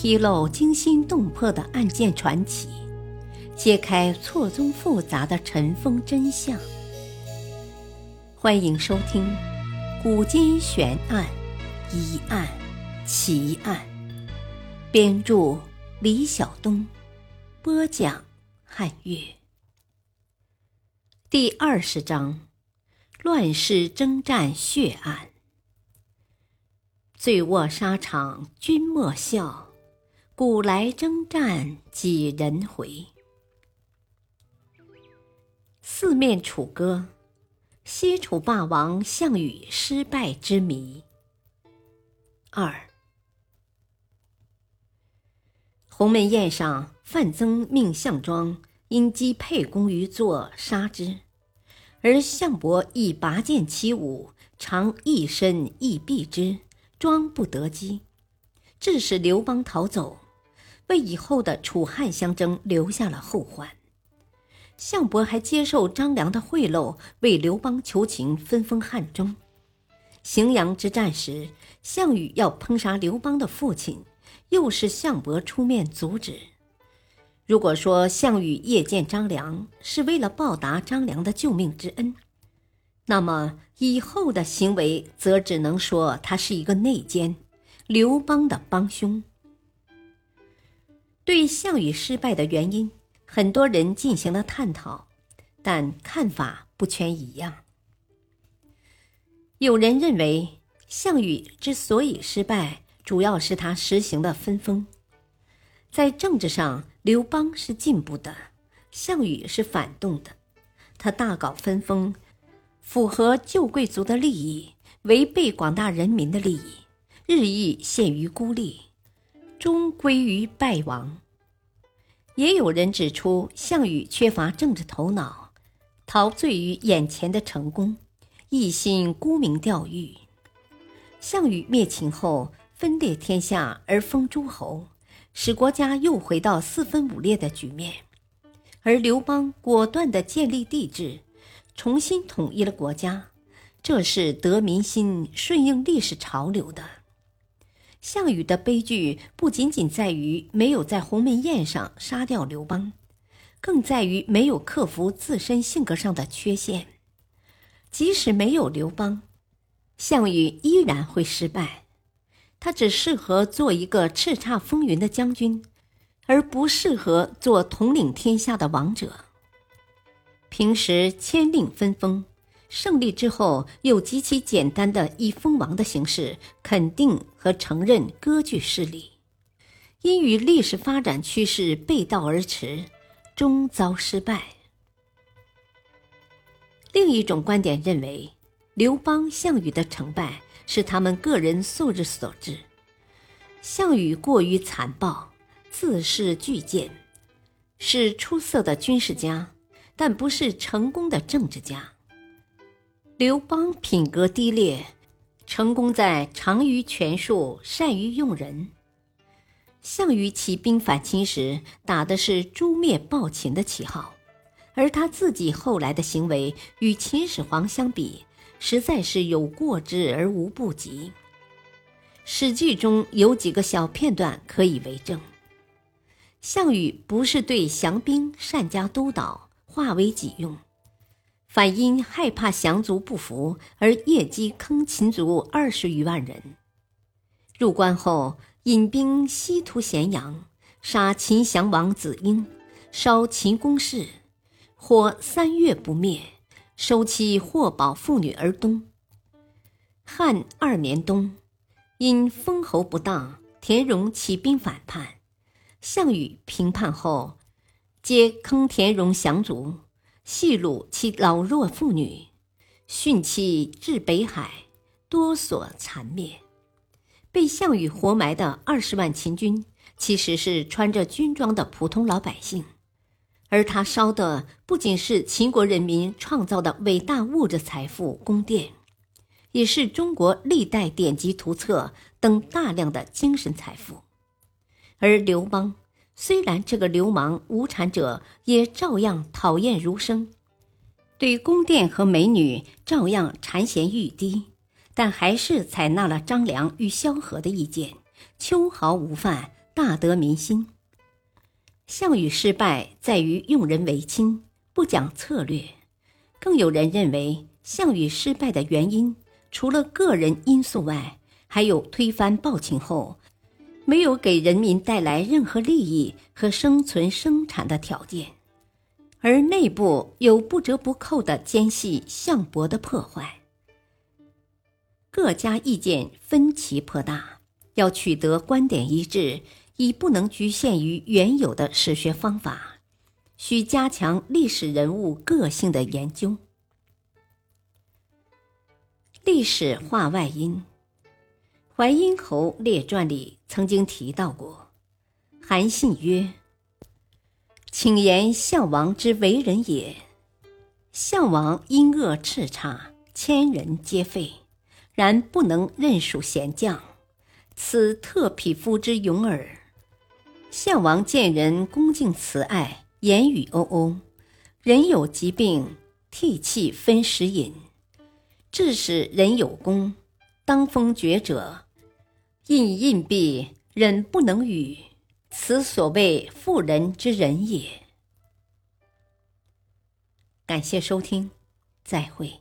披露惊心动魄的案件传奇，揭开错综复杂的尘封真相。欢迎收听《古今悬案、疑案、奇案》，编著李晓东，播讲汉月。第二十章：乱世征战血案。醉卧沙场君莫笑，古来征战几人回？四面楚歌，西楚霸王项羽失败之谜。二，鸿门宴上，范增命项庄因击沛公于坐杀之，而项伯亦拔剑起舞，常一身亦避之。庄不得机，致使刘邦逃走，为以后的楚汉相争留下了后患。项伯还接受张良的贿赂，为刘邦求情，分封汉中。荥阳之战时，项羽要烹杀刘邦的父亲，又是项伯出面阻止。如果说项羽夜见张良是为了报答张良的救命之恩，那么以后的行为，则只能说他是一个内奸，刘邦的帮凶。对项羽失败的原因，很多人进行了探讨，但看法不全一样。有人认为，项羽之所以失败，主要是他实行的分封。在政治上，刘邦是进步的，项羽是反动的，他大搞分封。符合旧贵族的利益，违背广大人民的利益，日益陷于孤立，终归于败亡。也有人指出，项羽缺乏政治头脑，陶醉于眼前的成功，一心沽名钓誉。项羽灭秦后，分裂天下而封诸侯，使国家又回到四分五裂的局面，而刘邦果断地建立帝制。重新统一了国家，这是得民心、顺应历史潮流的。项羽的悲剧不仅仅在于没有在鸿门宴上杀掉刘邦，更在于没有克服自身性格上的缺陷。即使没有刘邦，项羽依然会失败。他只适合做一个叱咤风云的将军，而不适合做统领天下的王者。平时签令分封，胜利之后又极其简单的以封王的形式肯定和承认割据势力，因与历史发展趋势背道而驰，终遭失败。另一种观点认为，刘邦、项羽的成败是他们个人素质所致。项羽过于残暴，自恃巨剑，是出色的军事家。但不是成功的政治家。刘邦品格低劣，成功在长于权术，善于用人。项羽起兵反秦时，打的是诛灭暴秦的旗号，而他自己后来的行为与秦始皇相比，实在是有过之而无不及。《史记》中有几个小片段可以为证：项羽不是对降兵善加督导。化为己用，反因害怕降卒不服而夜击坑秦族二十余万人。入关后，引兵西屠咸阳，杀秦降王子婴，烧秦宫室，火三月不灭，收其获宝妇女而东。汉二年冬，因封侯不当，田荣起兵反叛，项羽平叛后。皆坑田荣降卒，戏掳其老弱妇女，殉其至北海，多所残灭。被项羽活埋的二十万秦军，其实是穿着军装的普通老百姓，而他烧的不仅是秦国人民创造的伟大物质财富宫殿，也是中国历代典籍图册等大量的精神财富。而刘邦。虽然这个流氓无产者也照样讨厌儒生，对宫殿和美女照样馋涎欲滴，但还是采纳了张良与萧何的意见，秋毫无犯，大得民心。项羽失败在于用人唯亲，不讲策略。更有人认为，项羽失败的原因除了个人因素外，还有推翻暴秦后，没有给人民带来任何利益和生存生产的条件，而内部有不折不扣的奸细项伯的破坏。各家意见分歧颇大，要取得观点一致。已不能局限于原有的史学方法，需加强历史人物个性的研究。历史话外音，《淮阴侯列传》里曾经提到过，韩信曰：“请言项王之为人也。项王因恶叱咤，千人皆废，然不能任属贤将，此特匹夫之勇耳。”项王见人恭敬慈爱，言语欧欧；人有疾病，涕泣分食饮。致使人有功，当封爵者，印印币，忍不能语。此所谓妇人之仁也。感谢收听，再会。